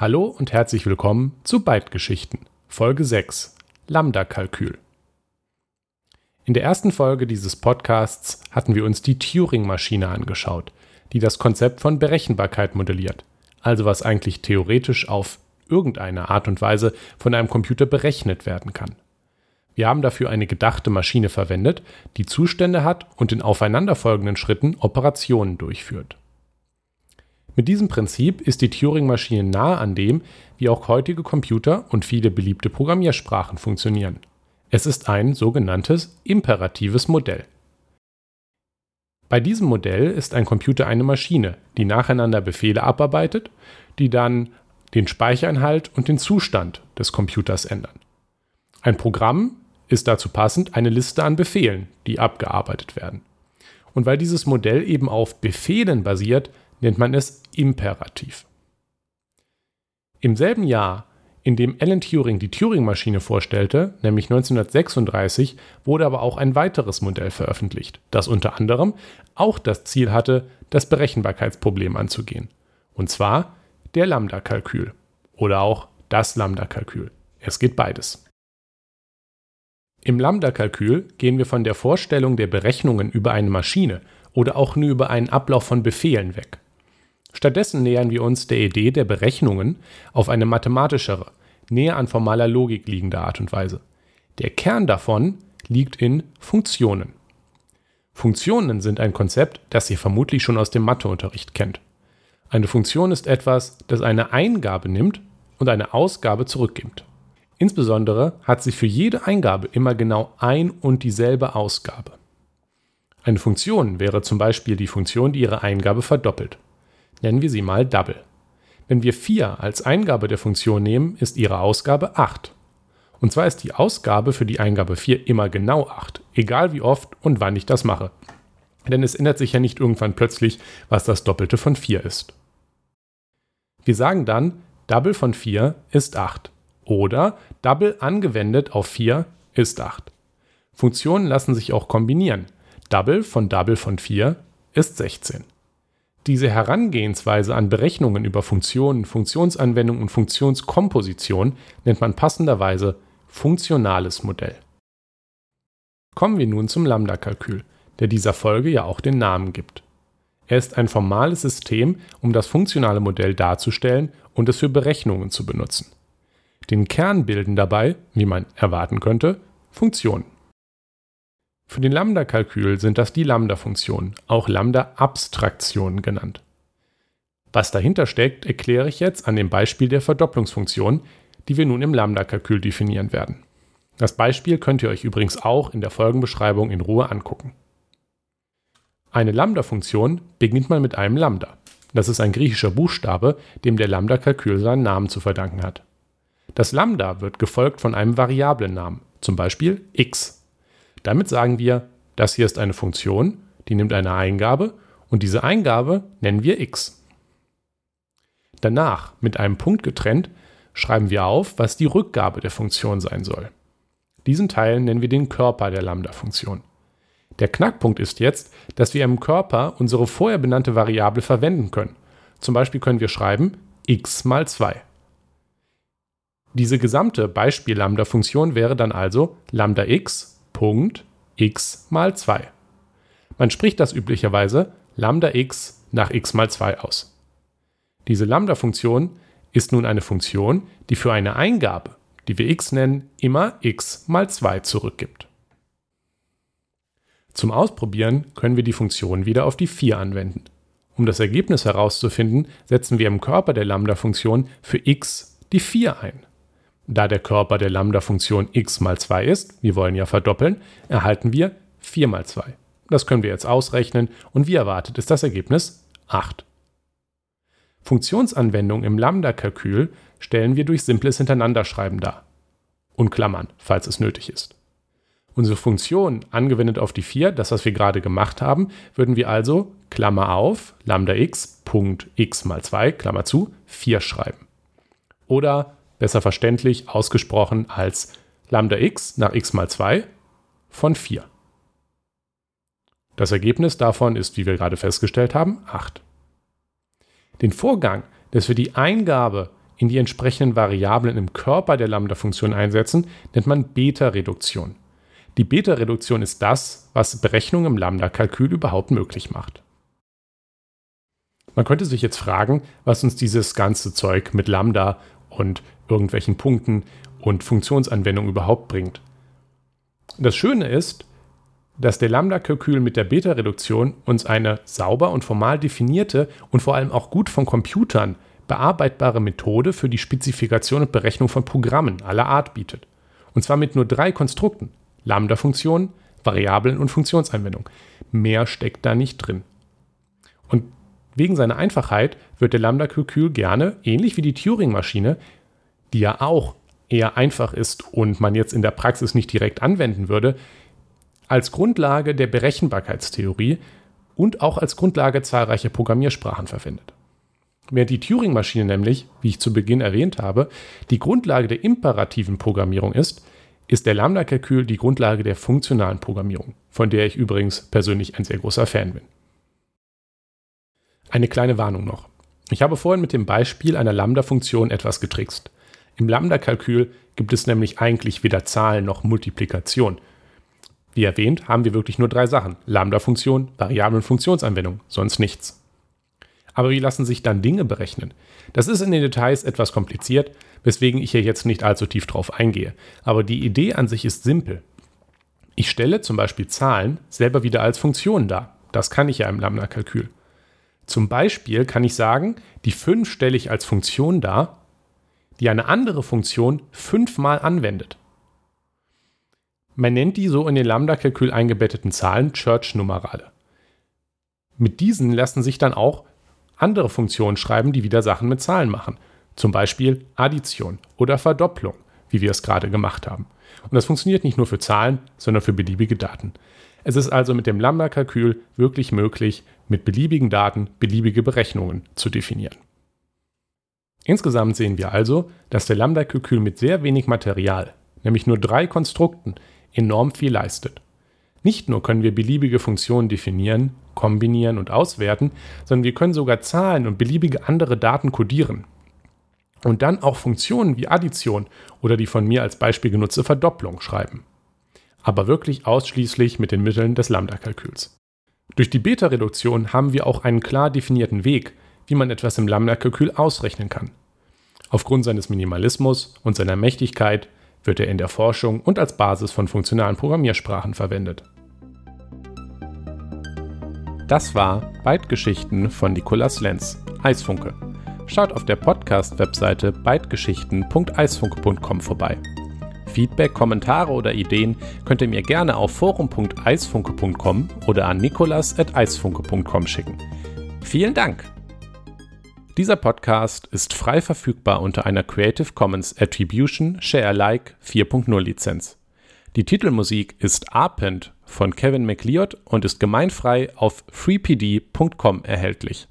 Hallo und herzlich willkommen zu Byte-Geschichten, Folge 6, Lambda-Kalkül. In der ersten Folge dieses Podcasts hatten wir uns die Turing-Maschine angeschaut, die das Konzept von Berechenbarkeit modelliert, also was eigentlich theoretisch auf irgendeine Art und Weise von einem Computer berechnet werden kann. Wir haben dafür eine gedachte Maschine verwendet, die Zustände hat und in aufeinanderfolgenden Schritten Operationen durchführt. Mit diesem Prinzip ist die Turing-Maschine nahe an dem, wie auch heutige Computer und viele beliebte Programmiersprachen funktionieren. Es ist ein sogenanntes imperatives Modell. Bei diesem Modell ist ein Computer eine Maschine, die nacheinander Befehle abarbeitet, die dann den Speicherinhalt und den Zustand des Computers ändern. Ein Programm ist dazu passend eine Liste an Befehlen, die abgearbeitet werden. Und weil dieses Modell eben auf Befehlen basiert, nennt man es Imperativ. Im selben Jahr, in dem Alan Turing die Turing-Maschine vorstellte, nämlich 1936, wurde aber auch ein weiteres Modell veröffentlicht, das unter anderem auch das Ziel hatte, das Berechenbarkeitsproblem anzugehen. Und zwar der Lambda-Kalkül oder auch das Lambda-Kalkül. Es geht beides. Im Lambda-Kalkül gehen wir von der Vorstellung der Berechnungen über eine Maschine oder auch nur über einen Ablauf von Befehlen weg. Stattdessen nähern wir uns der Idee der Berechnungen auf eine mathematischere, näher an formaler Logik liegende Art und Weise. Der Kern davon liegt in Funktionen. Funktionen sind ein Konzept, das ihr vermutlich schon aus dem Matheunterricht kennt. Eine Funktion ist etwas, das eine Eingabe nimmt und eine Ausgabe zurückgibt. Insbesondere hat sie für jede Eingabe immer genau ein und dieselbe Ausgabe. Eine Funktion wäre zum Beispiel die Funktion, die ihre Eingabe verdoppelt. Nennen wir sie mal Double. Wenn wir 4 als Eingabe der Funktion nehmen, ist ihre Ausgabe 8. Und zwar ist die Ausgabe für die Eingabe 4 immer genau 8, egal wie oft und wann ich das mache. Denn es ändert sich ja nicht irgendwann plötzlich, was das Doppelte von 4 ist. Wir sagen dann, Double von 4 ist 8. Oder Double angewendet auf 4 ist 8. Funktionen lassen sich auch kombinieren. Double von Double von 4 ist 16. Diese Herangehensweise an Berechnungen über Funktionen, Funktionsanwendung und Funktionskomposition nennt man passenderweise funktionales Modell. Kommen wir nun zum Lambda-Kalkül, der dieser Folge ja auch den Namen gibt. Er ist ein formales System, um das funktionale Modell darzustellen und es für Berechnungen zu benutzen. Den Kern bilden dabei, wie man erwarten könnte, Funktionen. Für den Lambda-Kalkül sind das die Lambda-Funktionen, auch Lambda-Abstraktionen genannt. Was dahinter steckt, erkläre ich jetzt an dem Beispiel der Verdopplungsfunktion, die wir nun im Lambda-Kalkül definieren werden. Das Beispiel könnt ihr euch übrigens auch in der Folgenbeschreibung in Ruhe angucken. Eine Lambda-Funktion beginnt man mit einem Lambda. Das ist ein griechischer Buchstabe, dem der Lambda-Kalkül seinen Namen zu verdanken hat. Das Lambda wird gefolgt von einem Variablennamen, zum Beispiel x. Damit sagen wir, das hier ist eine Funktion, die nimmt eine Eingabe und diese Eingabe nennen wir x. Danach, mit einem Punkt getrennt, schreiben wir auf, was die Rückgabe der Funktion sein soll. Diesen Teil nennen wir den Körper der Lambda-Funktion. Der Knackpunkt ist jetzt, dass wir im Körper unsere vorher benannte Variable verwenden können. Zum Beispiel können wir schreiben x mal 2. Diese gesamte Beispiel-Lambda-Funktion wäre dann also lambda x Punkt x mal 2. Man spricht das üblicherweise lambda x nach x mal 2 aus. Diese Lambda-Funktion ist nun eine Funktion, die für eine Eingabe, die wir x nennen, immer x mal 2 zurückgibt. Zum Ausprobieren können wir die Funktion wieder auf die 4 anwenden. Um das Ergebnis herauszufinden, setzen wir im Körper der Lambda-Funktion für x die 4 ein. Da der Körper der Lambda-Funktion x mal 2 ist, wir wollen ja verdoppeln, erhalten wir 4 mal 2. Das können wir jetzt ausrechnen und wie erwartet ist das Ergebnis 8. Funktionsanwendungen im Lambda-Kalkül stellen wir durch simples Hintereinanderschreiben dar. Und Klammern, falls es nötig ist. Unsere Funktion angewendet auf die 4, das was wir gerade gemacht haben, würden wir also Klammer auf lambda x Punkt x mal 2 Klammer zu 4 schreiben. Oder besser verständlich ausgesprochen als lambda x nach x mal 2 von 4. Das Ergebnis davon ist, wie wir gerade festgestellt haben, 8. Den Vorgang, dass wir die Eingabe in die entsprechenden Variablen im Körper der Lambda-Funktion einsetzen, nennt man Beta-Reduktion. Die Beta-Reduktion ist das, was Berechnungen im Lambda-Kalkül überhaupt möglich macht. Man könnte sich jetzt fragen, was uns dieses ganze Zeug mit Lambda und irgendwelchen Punkten und Funktionsanwendungen überhaupt bringt. Das Schöne ist, dass der Lambda-Kalkül mit der Beta-Reduktion uns eine sauber und formal definierte und vor allem auch gut von Computern bearbeitbare Methode für die Spezifikation und Berechnung von Programmen aller Art bietet. Und zwar mit nur drei Konstrukten: Lambda-Funktionen, Variablen und Funktionsanwendung. Mehr steckt da nicht drin. Und wegen seiner Einfachheit wird der Lambda-Kalkül gerne, ähnlich wie die Turing-Maschine, die ja auch eher einfach ist und man jetzt in der Praxis nicht direkt anwenden würde, als Grundlage der Berechenbarkeitstheorie und auch als Grundlage zahlreicher Programmiersprachen verwendet. Während die Turing-Maschine nämlich, wie ich zu Beginn erwähnt habe, die Grundlage der imperativen Programmierung ist, ist der Lambda-Kalkül die Grundlage der funktionalen Programmierung, von der ich übrigens persönlich ein sehr großer Fan bin. Eine kleine Warnung noch. Ich habe vorhin mit dem Beispiel einer Lambda-Funktion etwas getrickst. Im Lambda-Kalkül gibt es nämlich eigentlich weder Zahlen noch Multiplikation. Wie erwähnt, haben wir wirklich nur drei Sachen: Lambda-Funktion, Variablen- und Funktionsanwendung, sonst nichts. Aber wie lassen sich dann Dinge berechnen? Das ist in den Details etwas kompliziert, weswegen ich hier jetzt nicht allzu tief drauf eingehe. Aber die Idee an sich ist simpel. Ich stelle zum Beispiel Zahlen selber wieder als Funktionen dar. Das kann ich ja im Lambda-Kalkül. Zum Beispiel kann ich sagen, die 5 stelle ich als Funktion dar, die eine andere Funktion fünfmal anwendet. Man nennt die so in den Lambda-Kalkül eingebetteten Zahlen Church-Numerale. Mit diesen lassen sich dann auch andere Funktionen schreiben, die wieder Sachen mit Zahlen machen. Zum Beispiel Addition oder Verdopplung, wie wir es gerade gemacht haben. Und das funktioniert nicht nur für Zahlen, sondern für beliebige Daten. Es ist also mit dem Lambda-Kalkül wirklich möglich, mit beliebigen Daten beliebige Berechnungen zu definieren. Insgesamt sehen wir also, dass der Lambda-Kalkül mit sehr wenig Material, nämlich nur drei Konstrukten, enorm viel leistet. Nicht nur können wir beliebige Funktionen definieren, kombinieren und auswerten, sondern wir können sogar Zahlen und beliebige andere Daten kodieren. Und dann auch Funktionen wie Addition oder die von mir als Beispiel genutzte Verdopplung schreiben. Aber wirklich ausschließlich mit den Mitteln des Lambda-Kalküls. Durch die Beta-Reduktion haben wir auch einen klar definierten Weg, wie man etwas im Lambda-Kalkül ausrechnen kann. Aufgrund seines Minimalismus und seiner Mächtigkeit wird er in der Forschung und als Basis von funktionalen Programmiersprachen verwendet. Das war Bytegeschichten von Nikolas Lenz, Eisfunke. Schaut auf der Podcast-Webseite bytegeschichten.eisfunke.com vorbei. Feedback, Kommentare oder Ideen könnt ihr mir gerne auf forum.eisfunke.com oder an nikolas.eisfunke.com schicken. Vielen Dank! Dieser Podcast ist frei verfügbar unter einer Creative Commons Attribution Share Alike 4.0 Lizenz. Die Titelmusik ist Arpent von Kevin McLeod und ist gemeinfrei auf freepd.com erhältlich